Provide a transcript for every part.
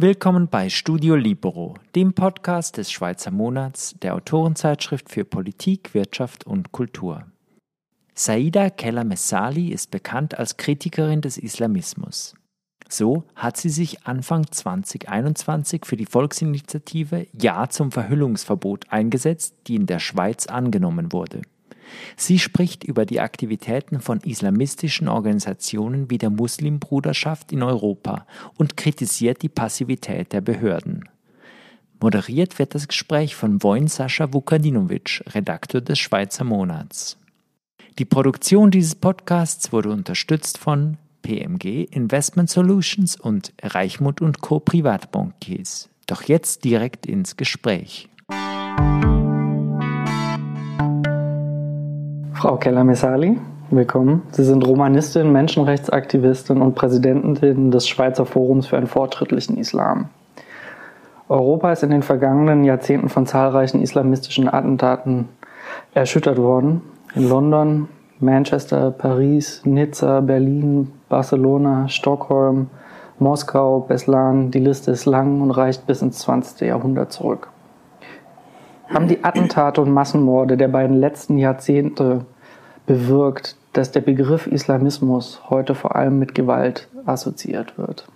Willkommen bei Studio Libero, dem Podcast des Schweizer Monats der Autorenzeitschrift für Politik, Wirtschaft und Kultur. Saida Keller-Messali ist bekannt als Kritikerin des Islamismus. So hat sie sich Anfang 2021 für die Volksinitiative Ja zum Verhüllungsverbot eingesetzt, die in der Schweiz angenommen wurde. Sie spricht über die Aktivitäten von islamistischen Organisationen wie der Muslimbruderschaft in Europa und kritisiert die Passivität der Behörden. Moderiert wird das Gespräch von Wojn Sascha Vukadinovic, Redakteur des Schweizer Monats. Die Produktion dieses Podcasts wurde unterstützt von PMG Investment Solutions und Reichmut und Co. Privatbankiers. Doch jetzt direkt ins Gespräch. Frau Keller-Messali, willkommen. Sie sind Romanistin, Menschenrechtsaktivistin und Präsidentin des Schweizer Forums für einen fortschrittlichen Islam. Europa ist in den vergangenen Jahrzehnten von zahlreichen islamistischen Attentaten erschüttert worden. In London, Manchester, Paris, Nizza, Berlin, Barcelona, Stockholm, Moskau, Beslan. Die Liste ist lang und reicht bis ins 20. Jahrhundert zurück haben die Attentate und Massenmorde der beiden letzten Jahrzehnte bewirkt, dass der Begriff Islamismus heute vor allem mit Gewalt assoziiert wird?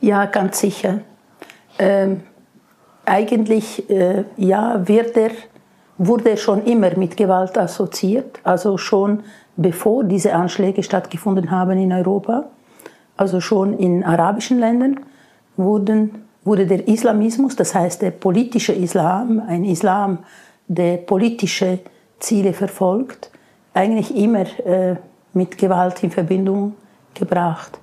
Ja, ganz sicher. Ähm, eigentlich äh, ja, wird er, wurde er schon immer mit Gewalt assoziiert, also schon bevor diese Anschläge stattgefunden haben in Europa, also schon in arabischen Ländern wurden wurde der Islamismus, das heißt der politische Islam, ein Islam, der politische Ziele verfolgt, eigentlich immer äh, mit Gewalt in Verbindung gebracht.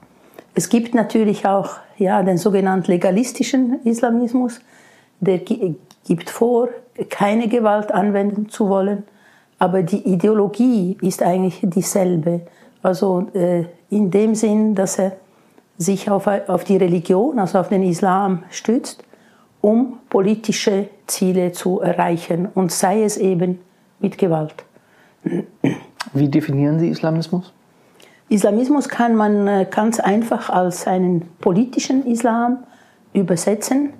Es gibt natürlich auch ja, den sogenannten legalistischen Islamismus, der gibt vor, keine Gewalt anwenden zu wollen, aber die Ideologie ist eigentlich dieselbe. Also äh, in dem Sinn, dass er sich auf, auf die Religion, also auf den Islam stützt, um politische Ziele zu erreichen und sei es eben mit Gewalt. Wie definieren Sie Islamismus? Islamismus kann man äh, ganz einfach als einen politischen Islam übersetzen.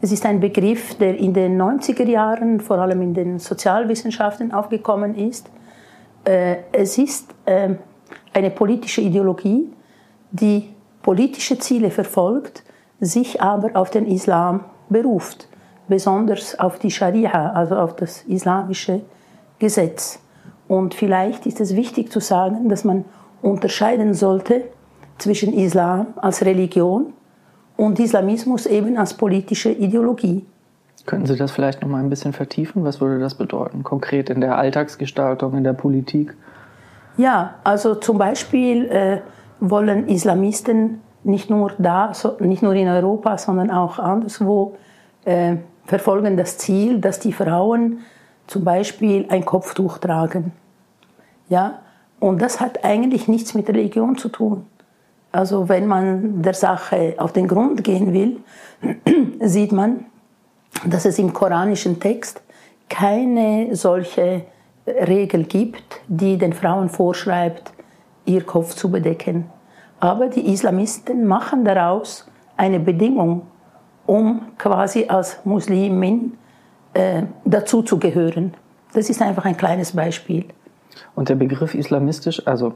Es ist ein Begriff, der in den 90er Jahren, vor allem in den Sozialwissenschaften, aufgekommen ist. Äh, es ist ähm, eine politische Ideologie, die politische Ziele verfolgt, sich aber auf den Islam beruft, besonders auf die Scharia, also auf das islamische Gesetz. Und vielleicht ist es wichtig zu sagen, dass man unterscheiden sollte zwischen Islam als Religion und Islamismus eben als politische Ideologie. Könnten Sie das vielleicht noch mal ein bisschen vertiefen? Was würde das bedeuten, konkret in der Alltagsgestaltung, in der Politik? Ja, also zum Beispiel äh, wollen Islamisten nicht nur da, so, nicht nur in Europa, sondern auch anderswo äh, verfolgen das Ziel, dass die Frauen zum Beispiel ein Kopftuch tragen. Ja, und das hat eigentlich nichts mit Religion zu tun. Also wenn man der Sache auf den Grund gehen will, sieht man, dass es im koranischen Text keine solche Regel gibt, die den Frauen vorschreibt, ihr Kopf zu bedecken. Aber die Islamisten machen daraus eine Bedingung, um quasi als Muslimin äh, dazu zu gehören. Das ist einfach ein kleines Beispiel. Und der Begriff islamistisch, also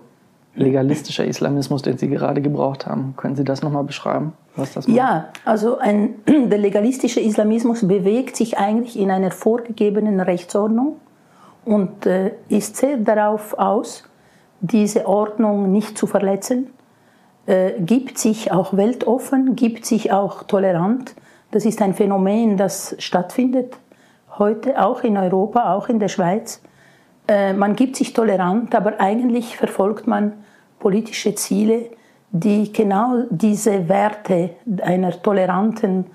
legalistischer Islamismus, den Sie gerade gebraucht haben, können Sie das nochmal beschreiben, was das macht? Ja, also ein, der legalistische Islamismus bewegt sich eigentlich in einer vorgegebenen Rechtsordnung und äh, ist sehr darauf aus, diese Ordnung nicht zu verletzen, äh, gibt sich auch weltoffen, gibt sich auch tolerant. Das ist ein Phänomen, das stattfindet heute auch in Europa, auch in der Schweiz. Äh, man gibt sich tolerant, aber eigentlich verfolgt man politische Ziele, die genau diese Werte einer toleranten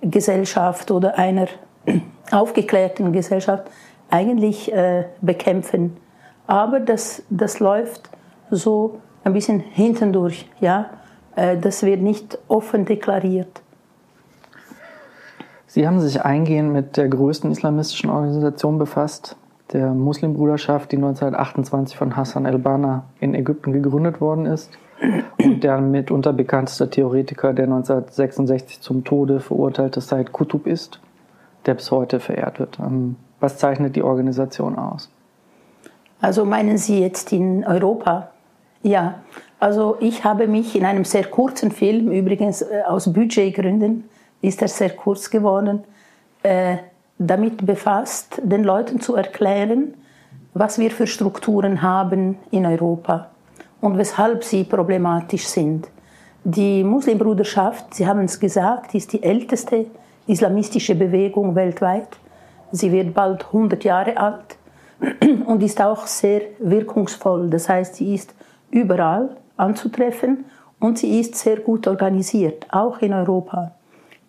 Gesellschaft oder einer aufgeklärten Gesellschaft eigentlich äh, bekämpfen. Aber das, das läuft so ein bisschen hintendurch. Ja? Äh, das wird nicht offen deklariert. Sie haben sich eingehend mit der größten islamistischen Organisation befasst, der Muslimbruderschaft, die 1928 von Hassan el-Banna in Ägypten gegründet worden ist und der mitunter bekannteste Theoretiker, der 1966 zum Tode verurteilte Said Qutb ist, der bis heute verehrt wird. Ähm, was zeichnet die Organisation aus? Also meinen Sie jetzt in Europa? Ja, also ich habe mich in einem sehr kurzen Film, übrigens äh, aus Budgetgründen ist er sehr kurz geworden, äh, damit befasst, den Leuten zu erklären, was wir für Strukturen haben in Europa und weshalb sie problematisch sind. Die Muslimbruderschaft, Sie haben es gesagt, ist die älteste islamistische Bewegung weltweit. Sie wird bald 100 Jahre alt und ist auch sehr wirkungsvoll. Das heißt, sie ist überall anzutreffen und sie ist sehr gut organisiert, auch in Europa.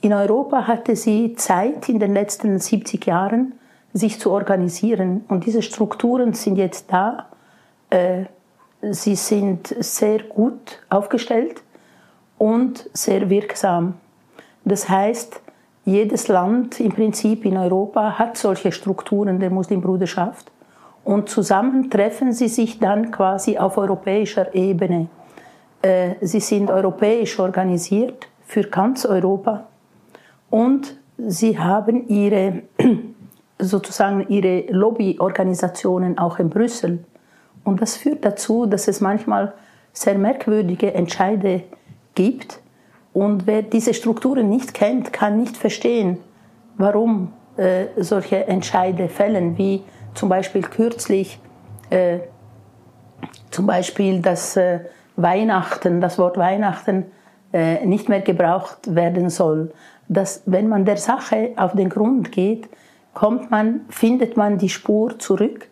In Europa hatte sie Zeit in den letzten 70 Jahren, sich zu organisieren und diese Strukturen sind jetzt da. Äh, sie sind sehr gut aufgestellt und sehr wirksam. Das heißt, jedes Land im Prinzip in Europa hat solche Strukturen der Muslimbruderschaft und zusammen treffen sie sich dann quasi auf europäischer Ebene. Äh, sie sind europäisch organisiert für ganz Europa und sie haben ihre sozusagen ihre Lobbyorganisationen auch in Brüssel. Und das führt dazu, dass es manchmal sehr merkwürdige Entscheide gibt. Und wer diese Strukturen nicht kennt, kann nicht verstehen, warum äh, solche Entscheide fällen, wie zum Beispiel kürzlich, äh, zum Beispiel, dass äh, Weihnachten, das Wort Weihnachten äh, nicht mehr gebraucht werden soll. Dass, wenn man der Sache auf den Grund geht, kommt man, findet man die Spur zurück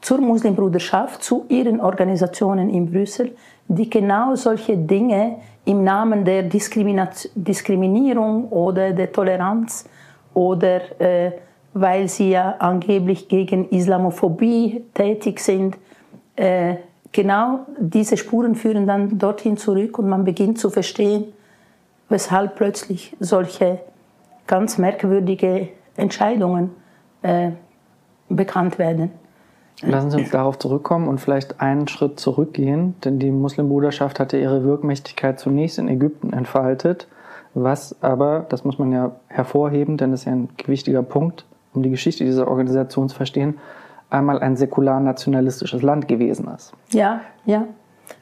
zur Muslimbruderschaft, zu ihren Organisationen in Brüssel, die genau solche Dinge im Namen der Diskriminierung oder der Toleranz oder äh, weil sie ja angeblich gegen Islamophobie tätig sind. Äh, genau diese Spuren führen dann dorthin zurück und man beginnt zu verstehen, weshalb plötzlich solche ganz merkwürdige Entscheidungen äh, bekannt werden. Lassen Sie uns darauf zurückkommen und vielleicht einen Schritt zurückgehen, denn die Muslimbruderschaft hatte ihre Wirkmächtigkeit zunächst in Ägypten entfaltet, was aber, das muss man ja hervorheben, denn das ist ja ein gewichtiger Punkt, um die Geschichte dieser Organisation zu verstehen, einmal ein säkular-nationalistisches Land gewesen ist. Ja, ja.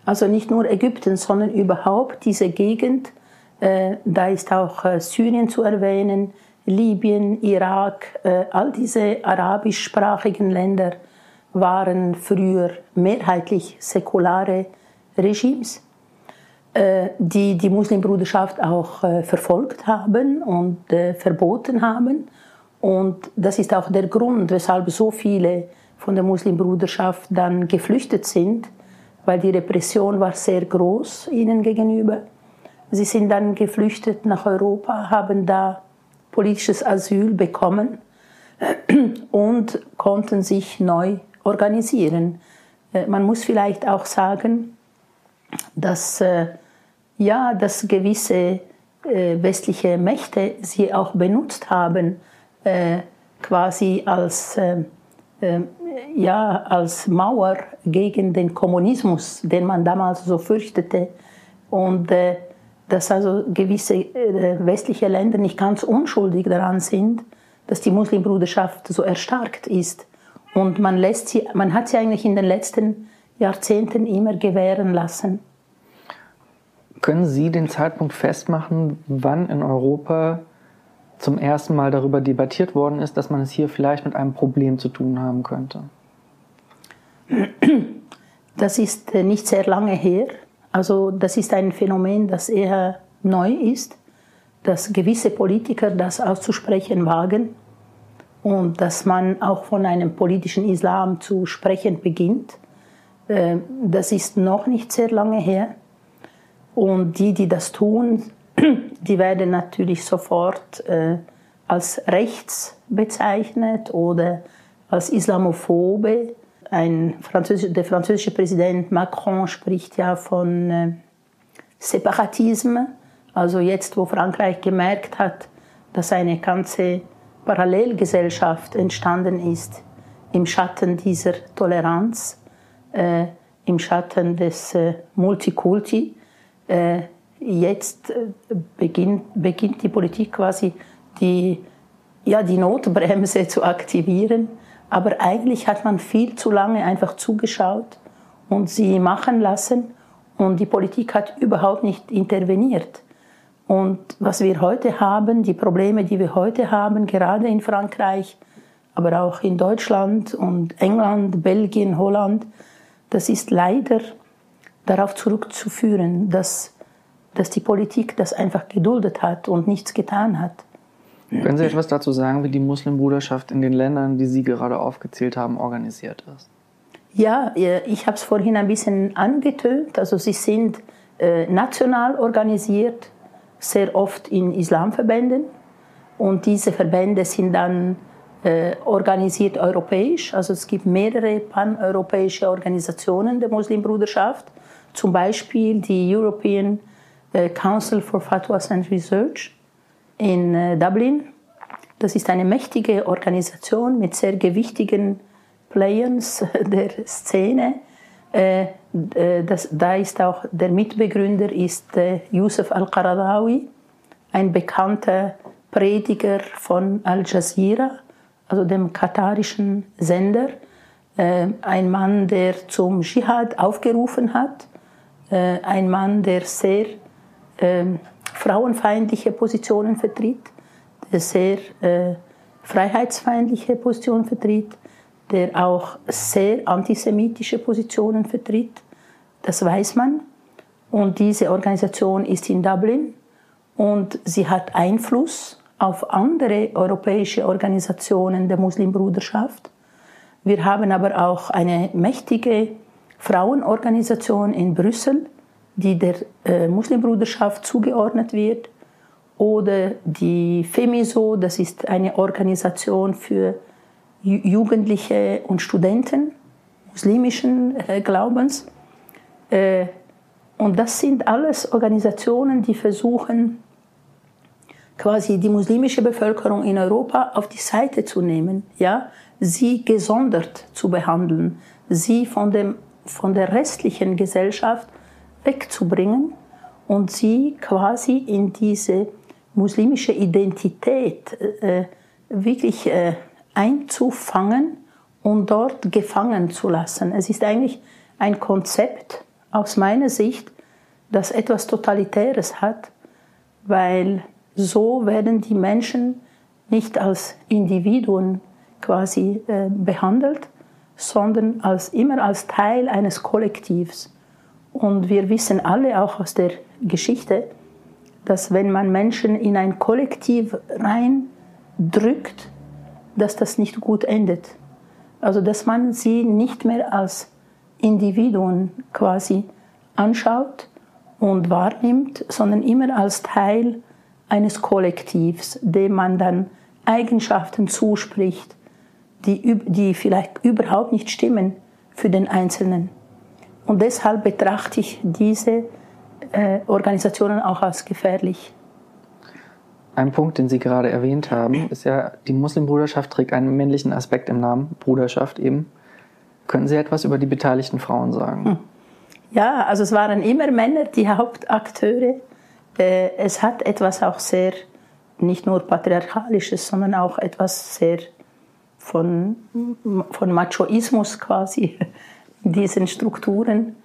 Also nicht nur Ägypten, sondern überhaupt diese Gegend. Äh, da ist auch äh, Syrien zu erwähnen, Libyen, Irak, äh, all diese arabischsprachigen Länder waren früher mehrheitlich säkulare Regimes, die die Muslimbruderschaft auch verfolgt haben und verboten haben. Und das ist auch der Grund, weshalb so viele von der Muslimbruderschaft dann geflüchtet sind, weil die Repression war sehr groß ihnen gegenüber. Sie sind dann geflüchtet nach Europa, haben da politisches Asyl bekommen und konnten sich neu organisieren. Äh, man muss vielleicht auch sagen, dass, äh, ja, dass gewisse äh, westliche Mächte sie auch benutzt haben, quasi als, ja, als Mauer gegen den Kommunismus, den man damals so fürchtete. Und dass also gewisse westliche Länder nicht ganz unschuldig daran sind, dass die Muslimbruderschaft so erstarkt ist. Und man, lässt sie, man hat sie eigentlich in den letzten Jahrzehnten immer gewähren lassen. Können Sie den Zeitpunkt festmachen, wann in Europa zum ersten Mal darüber debattiert worden ist, dass man es hier vielleicht mit einem Problem zu tun haben könnte? Das ist äh, nicht sehr lange her. Also das ist ein Phänomen, das eher neu ist, dass gewisse Politiker das auszusprechen wagen und dass man auch von einem politischen Islam zu sprechen beginnt. Äh, das ist noch nicht sehr lange her. Und die, die das tun, die werden natürlich sofort äh, als rechts bezeichnet oder als Islamophobe. Ein Französisch, der französische Präsident Macron spricht ja von äh, Separatisme. Also jetzt, wo Frankreich gemerkt hat, dass eine ganze Parallelgesellschaft entstanden ist im Schatten dieser Toleranz, äh, im Schatten des äh, Multikulti, äh, jetzt äh, beginnt, beginnt die Politik quasi die, ja, die Notbremse zu aktivieren. Aber eigentlich hat man viel zu lange einfach zugeschaut und sie machen lassen und die Politik hat überhaupt nicht interveniert. Und was wir heute haben, die Probleme, die wir heute haben, gerade in Frankreich, aber auch in Deutschland und England, Belgien, Holland, das ist leider darauf zurückzuführen, dass, dass die Politik das einfach geduldet hat und nichts getan hat. Können Sie etwas dazu sagen, wie die Muslimbruderschaft in den Ländern, die Sie gerade aufgezählt haben, organisiert ist? Ja, ich habe es vorhin ein bisschen angetönt. Also sie sind äh, national organisiert, sehr oft in Islamverbänden. Und diese Verbände sind dann äh, organisiert europäisch. Also es gibt mehrere paneuropäische Organisationen der Muslimbruderschaft, zum Beispiel die European äh, Council for Fatwas and Research in äh, Dublin. Das ist eine mächtige Organisation mit sehr gewichtigen Players der Szene. Äh, äh, das, da ist auch der Mitbegründer ist Yusuf al-Qaradawi, ein bekannter Prediger von Al Jazeera also dem katarischen Sender, ein Mann, der zum Dschihad aufgerufen hat, ein Mann, der sehr äh, frauenfeindliche Positionen vertritt, der sehr äh, freiheitsfeindliche Positionen vertritt, der auch sehr antisemitische Positionen vertritt. Das weiß man. Und diese Organisation ist in Dublin und sie hat Einfluss auf andere europäische Organisationen der Muslimbruderschaft. Wir haben aber auch eine mächtige Frauenorganisation in Brüssel, die der äh, Muslimbruderschaft zugeordnet wird. Oder die FEMISO, das ist eine Organisation für Jugendliche und Studenten muslimischen äh, Glaubens. Äh, und das sind alles Organisationen, die versuchen, quasi die muslimische Bevölkerung in Europa auf die Seite zu nehmen, ja, sie gesondert zu behandeln, sie von, dem, von der restlichen Gesellschaft wegzubringen und sie quasi in diese muslimische Identität äh, wirklich äh, einzufangen und dort gefangen zu lassen. Es ist eigentlich ein Konzept aus meiner Sicht, das etwas Totalitäres hat, weil so werden die Menschen nicht als Individuen quasi äh, behandelt, sondern als, immer als Teil eines Kollektivs. Und wir wissen alle auch aus der Geschichte, dass wenn man Menschen in ein Kollektiv reindrückt, dass das nicht gut endet. Also dass man sie nicht mehr als Individuen quasi anschaut und wahrnimmt, sondern immer als Teil eines Kollektivs, dem man dann Eigenschaften zuspricht, die, die vielleicht überhaupt nicht stimmen für den Einzelnen. Und deshalb betrachte ich diese äh, Organisationen auch als gefährlich. Ein Punkt, den Sie gerade erwähnt haben, ist ja, die Muslimbruderschaft trägt einen männlichen Aspekt im Namen, Bruderschaft eben. Können Sie etwas über die beteiligten Frauen sagen? Hm. Ja, also es waren immer Männer die Hauptakteure äh, es hat etwas auch sehr, nicht nur patriarchalisches, sondern auch etwas sehr von, von Machoismus quasi diesen Strukturen.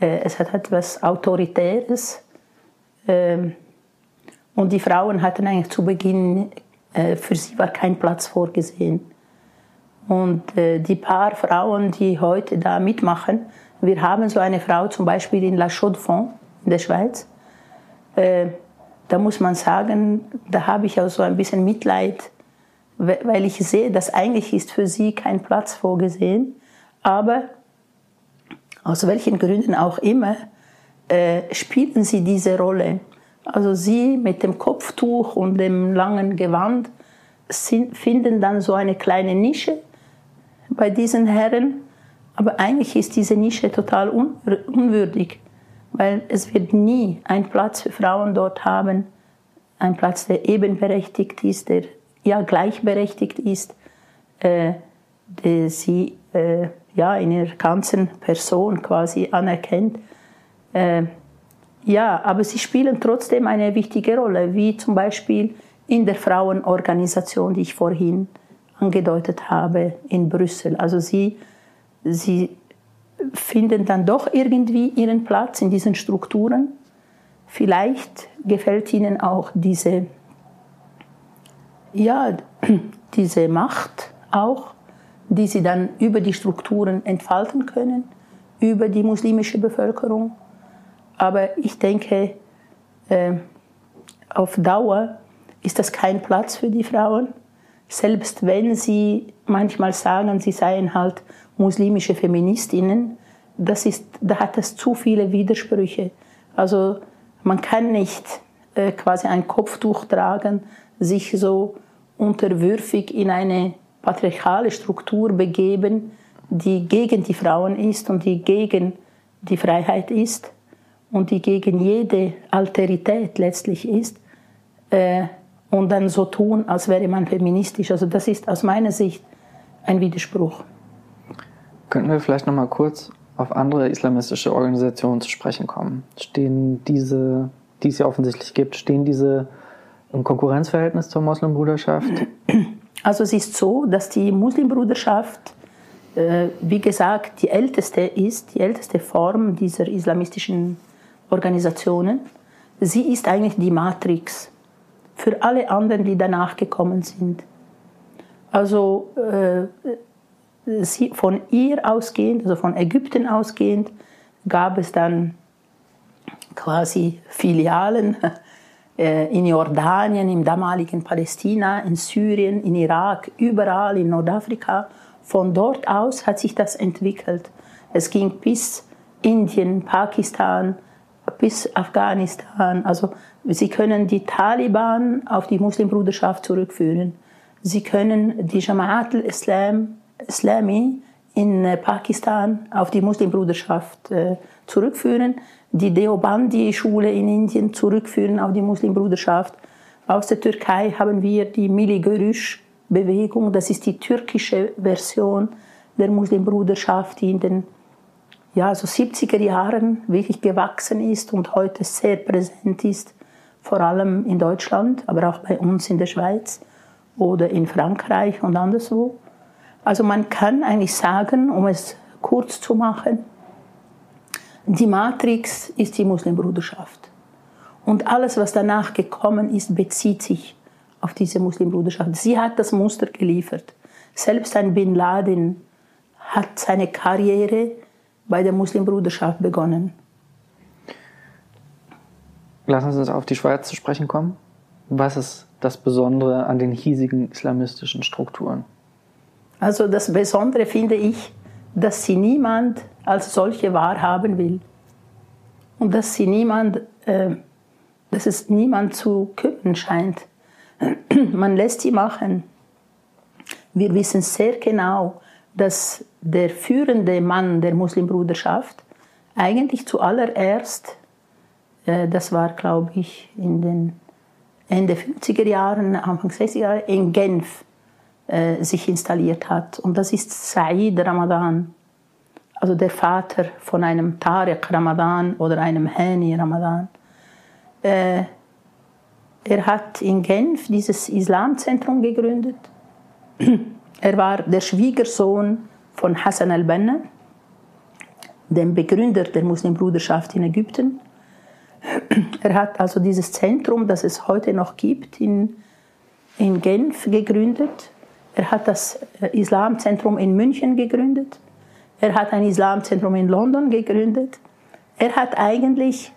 Äh, es hat etwas Autoritäres. Ähm, und die Frauen hatten eigentlich zu Beginn, äh, für sie war kein Platz vorgesehen. Und die paar Frauen, die heute da mitmachen, wir haben so eine Frau zum Beispiel in La Chaux-de-Fonds in der Schweiz, äh, da muss man sagen, da habe ich auch so ein bisschen Mitleid, weil ich sehe, dass eigentlich ist für sie kein Platz vorgesehen, aber aus welchen Gründen auch immer, äh, spielen sie diese Rolle. Also sie mit dem Kopftuch und dem langen Gewand sind, finden dann so eine kleine Nische bei diesen Herren, aber eigentlich ist diese Nische total unwürdig weil es wird nie einen Platz für Frauen dort haben, ein Platz, der ebenberechtigt ist, der ja gleichberechtigt ist. Äh, die sie äh, ja, in ihrer ganzen Person quasi anerkennt. Äh, ja, aber sie spielen trotzdem eine wichtige Rolle, wie zum Beispiel in der Frauenorganisation, die ich vorhin angedeutet habe, in Brüssel. Also sie, sie finden dann doch irgendwie ihren Platz in diesen Strukturen. Vielleicht gefällt ihnen auch diese, ja, diese Macht auch, die sie dann über die Strukturen entfalten können, über die muslimische Bevölkerung. Aber ich denke, äh, auf Dauer ist das kein Platz für die Frauen. Selbst wenn sie manchmal sagen, sie seien halt muslimische Feministinnen, das ist, da hat es zu viele Widersprüche. Also man kann nicht äh, quasi ein Kopftuch tragen, sich so unterwürfig in eine patriarchale Struktur begeben, die gegen die Frauen ist und die gegen die Freiheit ist und die gegen jede Alterität letztlich ist, äh, und dann so tun, als wäre man feministisch. Also das ist aus meiner Sicht ein Widerspruch. Könnten wir vielleicht noch mal kurz auf andere islamistische Organisationen zu sprechen kommen? Stehen diese, die es ja offensichtlich gibt, stehen diese im Konkurrenzverhältnis zur Moslembruderschaft? Also es ist so, dass die Muslimbruderschaft, äh, wie gesagt, die älteste ist, die älteste Form dieser islamistischen Organisationen. Sie ist eigentlich die Matrix für alle anderen, die danach gekommen sind. Also äh, sie, von ihr ausgehend, also von Ägypten ausgehend, gab es dann quasi Filialen in Jordanien, im damaligen Palästina, in Syrien, in Irak, überall in Nordafrika. Von dort aus hat sich das entwickelt. Es ging bis Indien, Pakistan, bis Afghanistan. Also Sie können die Taliban auf die Muslimbruderschaft zurückführen. Sie können die Jama'at al-Islam Islami in äh, Pakistan auf die Muslimbruderschaft äh, zurückführen, die Deobandi-Schule in Indien zurückführen auf die Muslimbruderschaft. Aus der Türkei haben wir die Mili Görüş-Bewegung, das ist die türkische Version der Muslimbruderschaft, die in den ja, so 70er Jahren wirklich gewachsen ist und heute sehr präsent ist, vor allem in Deutschland, aber auch bei uns in der Schweiz oder in Frankreich und anderswo. Also man kann eigentlich sagen, um es kurz zu machen, die Matrix ist die Muslimbruderschaft. Und alles, was danach gekommen ist, bezieht sich auf diese Muslimbruderschaft. Sie hat das Muster geliefert. Selbst ein Bin Laden hat seine Karriere bei der Muslimbruderschaft begonnen. Lassen Sie uns auf die Schweiz zu sprechen kommen. Was ist das Besondere an den hiesigen islamistischen Strukturen? Also das Besondere finde ich, dass sie niemand als solche wahrhaben will. Und dass sie niemand, äh, dass es niemand zu kümmern scheint. Man lässt sie machen. Wir wissen sehr genau, dass der führende Mann der Muslimbruderschaft eigentlich zuallererst, äh, das war glaube ich in den Ende 50er Jahren, Anfang 60er Jahre, in Genf äh, sich installiert hat. Und das ist Said Ramadan, also der Vater von einem Tariq Ramadan oder einem Hani Ramadan. Äh, er hat in Genf dieses Islamzentrum gegründet. Er war der Schwiegersohn von Hassan al-Banna, dem Begründer der Muslimbruderschaft in Ägypten. Er hat also dieses Zentrum, das es heute noch gibt, in, in Genf gegründet. Er hat das äh, Islamzentrum in München gegründet. Er hat ein Islamzentrum in London gegründet. Er hat eigentlich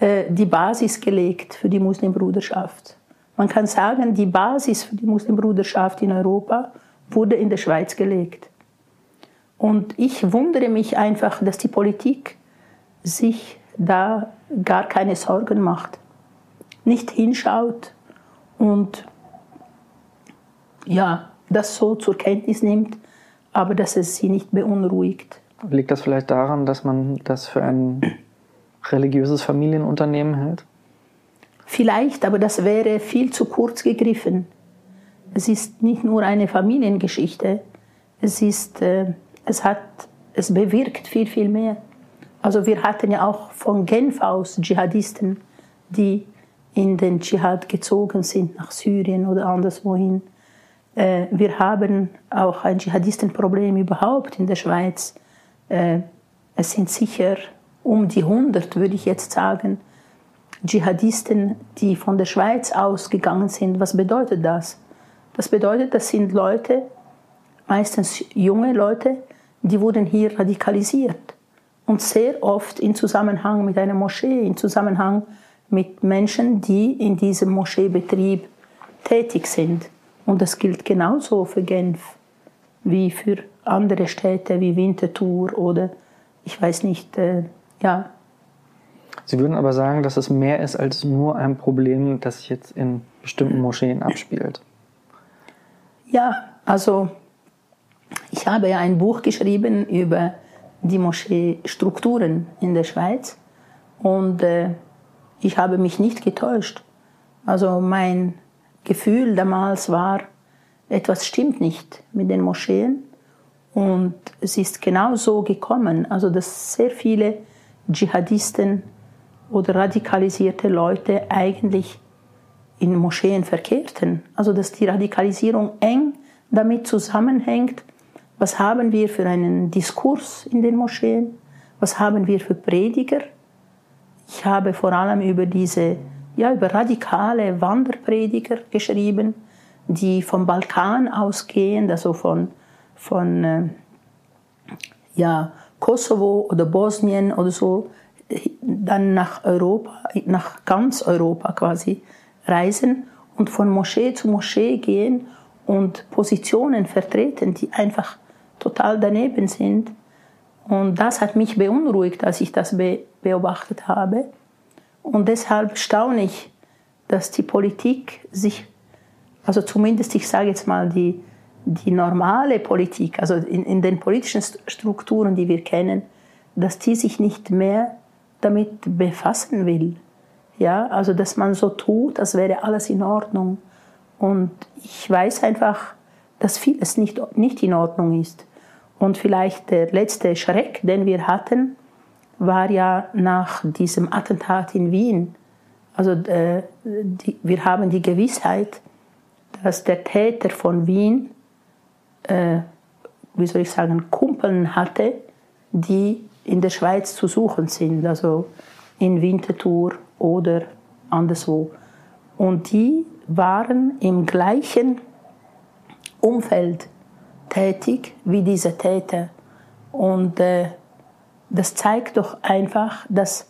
äh, die Basis gelegt für die Muslimbruderschaft. Man kann sagen, die Basis für die Muslimbruderschaft in Europa wurde in der Schweiz gelegt. Und ich wundere mich einfach, dass die Politik sich da gar keine Sorgen macht, nicht hinschaut und ja, das so zur Kenntnis nimmt, aber dass es sie nicht beunruhigt. Liegt das vielleicht daran, dass man das für ein religiöses Familienunternehmen hält? Vielleicht, aber das wäre viel zu kurz gegriffen. Es ist nicht nur eine Familiengeschichte, es ist, äh, es hat, es bewirkt viel, viel mehr. Also wir hatten ja auch von Genf aus Dschihadisten, die in den Dschihad gezogen sind, nach Syrien oder anderswohin. Äh, wir haben auch ein Dschihadistenproblem überhaupt in der Schweiz. Äh, es sind sicher um die 100, würde ich jetzt sagen, Dschihadisten, die von der Schweiz ausgegangen sind. Was bedeutet das? Das bedeutet, das sind Leute, meistens junge Leute, die wurden hier radikalisiert. Und sehr oft in Zusammenhang mit einer Moschee, in Zusammenhang mit Menschen, die in diesem Moscheebetrieb tätig sind. Und das gilt genauso für Genf wie für andere Städte wie Winterthur oder ich weiß nicht, äh, ja. Sie würden aber sagen, dass es mehr ist als nur ein Problem, das sich jetzt in bestimmten Moscheen abspielt. Ja, also ich habe ja ein Buch geschrieben über die Moscheestrukturen in der Schweiz und äh, ich habe mich nicht getäuscht. Also mein Gefühl damals war, etwas stimmt nicht mit den Moscheen und es ist genau so gekommen, also dass sehr viele Dschihadisten oder radikalisierte Leute eigentlich in Moscheen verkehrten. Also dass die Radikalisierung eng damit zusammenhängt, was haben wir für einen Diskurs in den Moscheen, was haben wir für Prediger. Ich habe vor allem über diese, ja, über radikale Wanderprediger geschrieben, die vom Balkan ausgehen, also von, von äh, ja, Kosovo oder Bosnien oder so, dann nach Europa, nach ganz Europa quasi reisen und von Moschee zu Moschee gehen und Positionen vertreten, die einfach total daneben sind. Und das hat mich beunruhigt, als ich das be beobachtet habe. Und deshalb staune ich, dass die Politik sich, also zumindest ich sage jetzt mal die, die normale Politik, also in, in den politischen Strukturen, die wir kennen, dass die sich nicht mehr damit befassen will. Ja, also dass man so tut, als wäre alles in Ordnung. Und ich weiß einfach, dass vieles nicht, nicht in Ordnung ist. Und vielleicht der letzte Schreck, den wir hatten, war ja nach diesem Attentat in Wien. Also äh, die, wir haben die Gewissheit, dass der Täter von Wien, äh, wie soll ich sagen, Kumpeln hatte, die in der Schweiz zu suchen sind, also in Winterthur oder anderswo. Und die waren im gleichen Umfeld tätig wie diese Täter. Und äh, das zeigt doch einfach, dass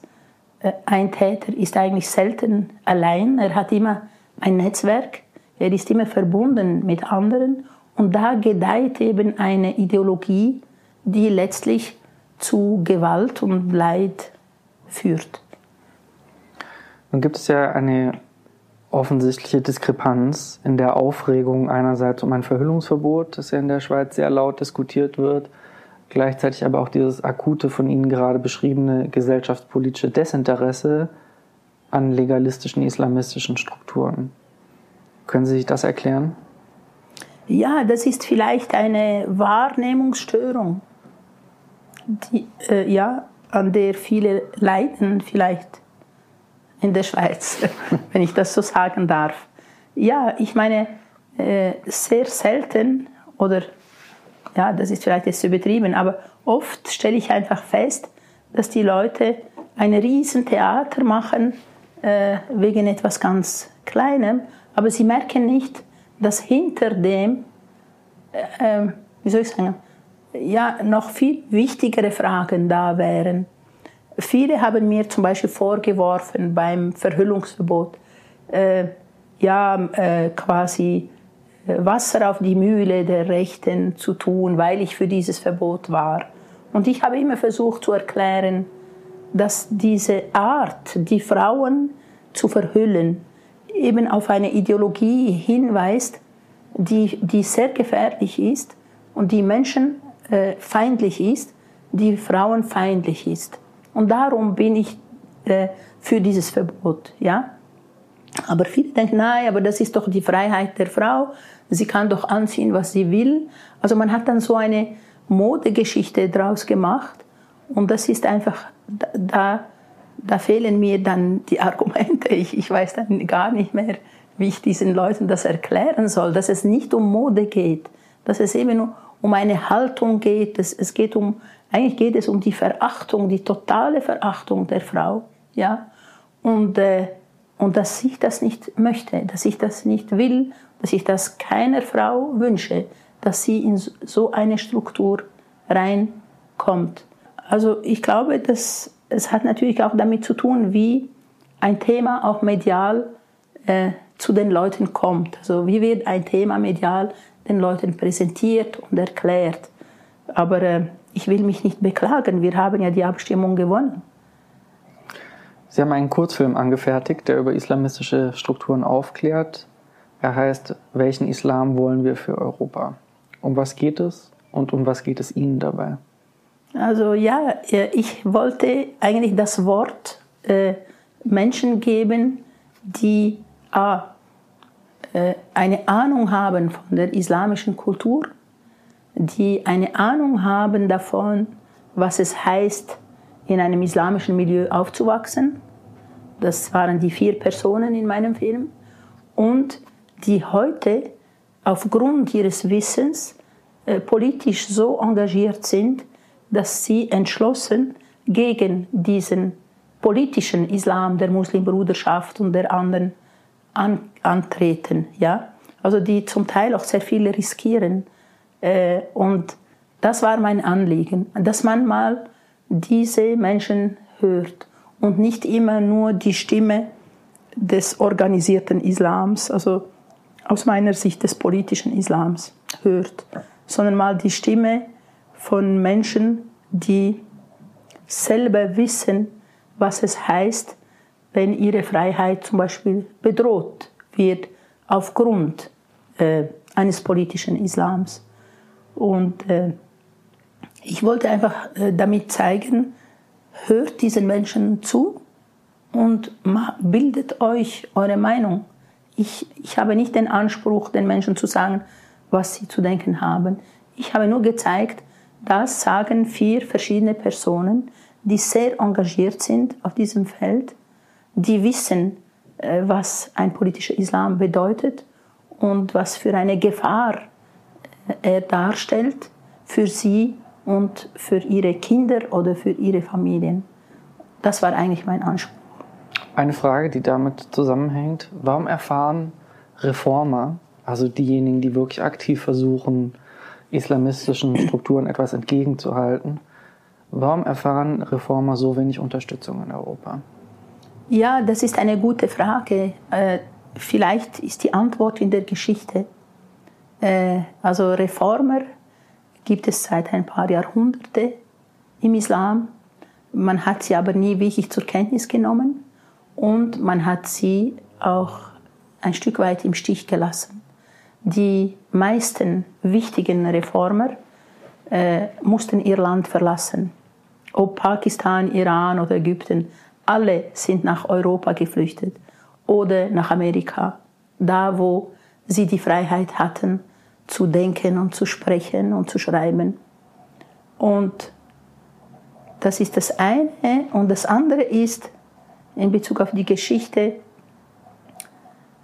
äh, ein Täter ist eigentlich selten allein. Er hat immer ein Netzwerk, er ist immer verbunden mit anderen. Und da gedeiht eben eine Ideologie, die letztlich zu Gewalt und Leid führt. Nun gibt es ja eine offensichtliche Diskrepanz in der Aufregung einerseits um ein Verhüllungsverbot, das ja in der Schweiz sehr laut diskutiert wird, gleichzeitig aber auch dieses akute von Ihnen gerade beschriebene gesellschaftspolitische Desinteresse an legalistischen islamistischen Strukturen. Können Sie sich das erklären? Ja, das ist vielleicht eine Wahrnehmungsstörung die, äh, ja, an der viele leiden vielleicht in der Schweiz, wenn ich das so sagen darf. Ja, ich meine, äh, sehr selten oder ja, das ist vielleicht jetzt übertrieben, aber oft stelle ich einfach fest, dass die Leute ein Riesentheater machen äh, wegen etwas ganz Kleinem, aber sie merken nicht, dass hinter dem, äh, äh wie soll ich sagen, ja, noch viel wichtigere Fragen da wären. Viele haben mir zum Beispiel vorgeworfen beim Verhüllungsverbot, äh, ja, äh, quasi Wasser auf die Mühle der Rechten zu tun, weil ich für dieses Verbot war. Und ich habe immer versucht zu erklären, dass diese Art, die Frauen zu verhüllen, eben auf eine Ideologie hinweist, die, die sehr gefährlich ist und die Menschen äh, ist, die frauenfeindlich ist. Und darum bin ich äh, für dieses Verbot. Ja? Aber viele denken, nein, aber das ist doch die Freiheit der Frau. Sie kann doch anziehen, was sie will. Also man hat dann so eine Modegeschichte draus gemacht. Und das ist einfach, da, da fehlen mir dann die Argumente. Ich, ich weiß dann gar nicht mehr, wie ich diesen Leuten das erklären soll, dass es nicht um Mode geht, dass es eben um eine Haltung geht. Es, es geht um, eigentlich geht es um die Verachtung, die totale Verachtung der Frau. Ja? Und, äh, und dass ich das nicht möchte, dass ich das nicht will, dass ich das keiner Frau wünsche, dass sie in so eine Struktur reinkommt. Also ich glaube, dass es hat natürlich auch damit zu tun, wie ein Thema auch medial äh, zu den Leuten kommt. Also wie wird ein Thema medial den Leuten präsentiert und erklärt. Aber äh, ich will mich nicht beklagen, wir haben ja die Abstimmung gewonnen. Sie haben einen Kurzfilm angefertigt, der über islamistische Strukturen aufklärt. Er heißt, welchen Islam wollen wir für Europa? Um was geht es und um was geht es Ihnen dabei? Also ja, äh, ich wollte eigentlich das Wort äh, Menschen geben, die A, äh, eine Ahnung haben von der islamischen Kultur, die eine Ahnung haben davon, was es heißt, in einem islamischen Milieu aufzuwachsen. Das waren die vier Personen in meinem Film. Und die heute aufgrund ihres Wissens äh, politisch so engagiert sind, dass sie entschlossen gegen diesen politischen Islam der Muslimbruderschaft und der anderen an, antreten. Ja? Also die zum Teil auch sehr viel riskieren. Äh, und das war mein Anliegen, dass man mal diese Menschen hört und nicht immer nur die Stimme des organisierten Islams, also aus meiner Sicht des politischen Islams hört, sondern mal die Stimme von Menschen, die selber wissen, was es heißt, wenn ihre Freiheit zum Beispiel bedroht wird aufgrund äh, eines politischen Islams. Und äh, ich wollte einfach äh, damit zeigen, hört diesen Menschen zu und bildet euch eure Meinung. Ich, ich habe nicht den Anspruch, den Menschen zu sagen, was sie zu denken haben. Ich habe nur gezeigt, das sagen vier verschiedene Personen, die sehr engagiert sind auf diesem Feld die wissen, äh, was ein politischer Islam bedeutet und was für eine Gefahr äh, er darstellt für sie und für ihre Kinder oder für ihre Familien. Das war eigentlich mein Anspruch. Eine Frage, die damit zusammenhängt, warum erfahren Reformer, also diejenigen, die wirklich aktiv versuchen, islamistischen Strukturen etwas entgegenzuhalten, warum erfahren Reformer so wenig Unterstützung in Europa? Ja, das ist eine gute Frage. Äh, vielleicht ist die Antwort in der Geschichte. Äh, also Reformer gibt es seit ein paar Jahrhunderten im Islam. Man hat sie aber nie wirklich zur Kenntnis genommen und man hat sie auch ein Stück weit im Stich gelassen. Die meisten wichtigen Reformer äh, mussten ihr Land verlassen. Ob Pakistan, Iran oder Ägypten, alle sind nach Europa geflüchtet oder nach Amerika, da wo sie die Freiheit hatten, zu denken und zu sprechen und zu schreiben. Und das ist das eine. Und das andere ist in Bezug auf die Geschichte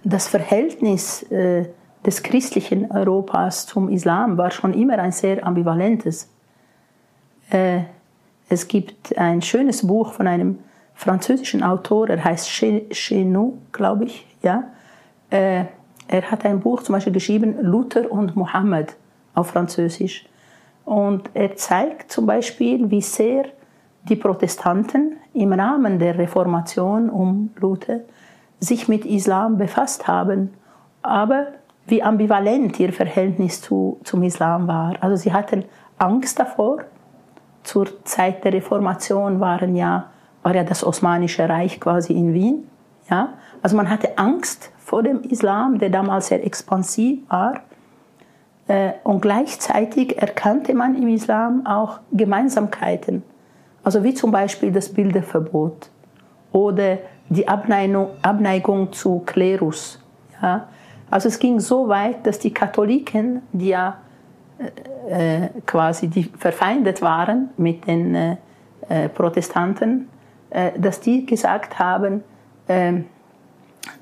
das Verhältnis äh, des christlichen Europas zum Islam war schon immer ein sehr ambivalentes. Äh, es gibt ein schönes Buch von einem französischen Autor, er heißt Chenou, glaube ich, ja. Äh, er hat ein Buch zum Beispiel geschrieben, Luther und Mohammed auf Französisch. Und er zeigt zum Beispiel, wie sehr die Protestanten im Rahmen der Reformation um Luther sich mit Islam befasst haben, aber wie ambivalent ihr Verhältnis zu, zum Islam war. Also sie hatten Angst davor. Zur Zeit der Reformation waren ja war ja das Osmanische Reich quasi in Wien. Ja? Also man hatte Angst vor dem Islam, der damals sehr expansiv war. Äh, und gleichzeitig erkannte man im Islam auch Gemeinsamkeiten. Also wie zum Beispiel das Bilderverbot oder die Abneigung, Abneigung zu Klerus. Ja? Also es ging so weit, dass die Katholiken, die ja äh, quasi die verfeindet waren mit den äh, äh Protestanten, äh, dass die gesagt haben, ähm,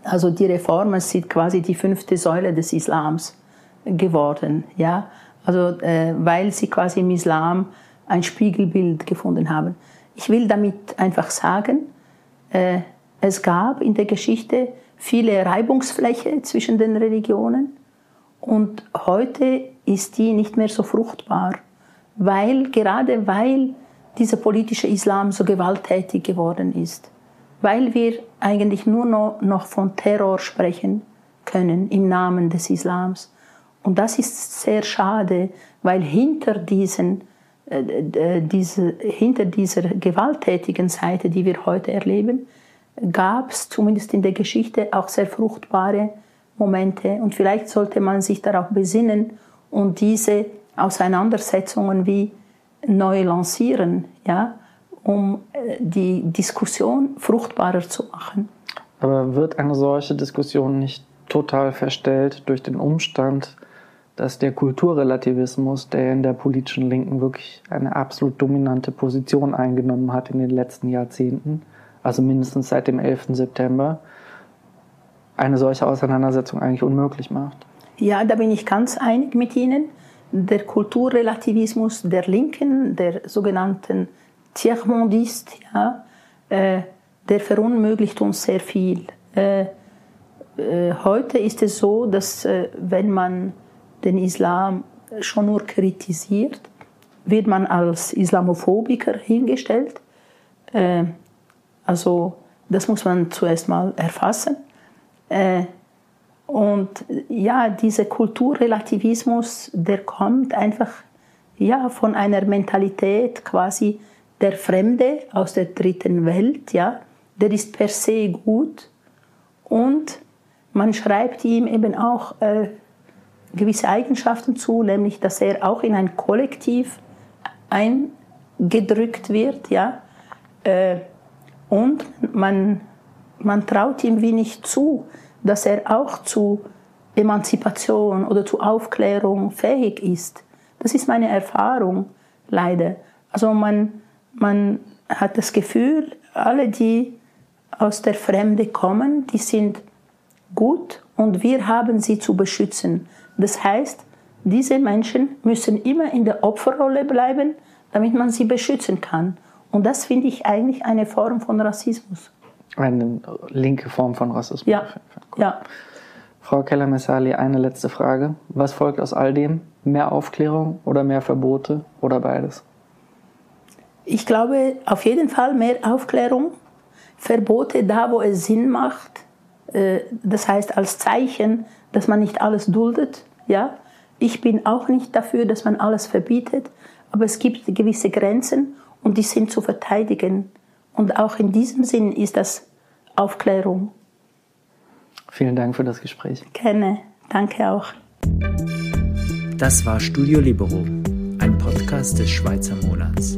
also die Reformen sind quasi die fünfte Säule des Islams geworden, ja, also äh, weil sie quasi im Islam ein Spiegelbild gefunden haben. Ich will damit einfach sagen, äh, es gab in der Geschichte viele Reibungsfläche zwischen den Religionen und heute ist die nicht mehr so fruchtbar, weil gerade weil dieser politische Islam so gewalttätig geworden ist, weil wir eigentlich nur noch, von Terror sprechen können im Namen des Islams. Und das ist sehr schade, weil hinter diesen äh, diese, hinter dieser gewalttätigen Seite, die wir heute erleben, gab es zumindest in der Geschichte auch sehr fruchtbare Momente. Und vielleicht sollte man sich darauf besinnen und diese Auseinandersetzungen wie neu lancieren, ja, um äh, die Diskussion fruchtbarer zu machen. Aber wird eine solche Diskussion nicht total verstellt durch den Umstand, dass der Kulturrelativismus, der in der politischen Linken wirklich eine absolut dominante Position eingenommen hat in den letzten Jahrzehnten, also mindestens seit dem 11. September, eine solche Auseinandersetzung eigentlich unmöglich macht? Ja, da bin ich ganz einig mit Ihnen der Kulturrelativismus der Linken, der sogenannten Tiers-Mondiste, ja, äh, der verunmöglicht uns sehr viel. Äh, äh, heute ist es so, dass äh, wenn man den Islam schon nur kritisiert, wird man als Islamophobiker hingestellt. Äh, also das muss man zuerst mal erfassen. Äh, und ja, dieser Kulturrelativismus, der kommt einfach ja, von einer Mentalität quasi der Fremde aus der dritten Welt, ja, der ist per se gut und man schreibt ihm eben auch äh, gewisse Eigenschaften zu, nämlich dass er auch in ein Kollektiv eingedrückt wird, ja, äh, und man, man traut ihm wenig zu, dass er auch zu Emanzipation oder zu Aufklärung fähig ist. Das ist meine Erfahrung, leider. Also man, man hat das Gefühl, alle, die aus der Fremde kommen, die sind gut und wir haben sie zu beschützen. Das heißt, diese Menschen müssen immer in der Opferrolle bleiben, damit man sie beschützen kann. Und das finde ich eigentlich eine Form von Rassismus. Eine linke Form von Rassismus. Ja. ja. Frau Keller-Messali, eine letzte Frage. Was folgt aus all dem? Mehr Aufklärung oder mehr Verbote oder beides? Ich glaube auf jeden Fall mehr Aufklärung. Verbote da, wo es Sinn macht. Äh, das heißt als Zeichen, dass man nicht alles duldet. Ja? Ich bin auch nicht dafür, dass man alles verbietet, aber es gibt gewisse Grenzen und die sind zu verteidigen. Und auch in diesem Sinn ist das Aufklärung. Vielen Dank für das Gespräch. Gerne. Danke auch. Das war Studio Libero, ein Podcast des Schweizer Monats.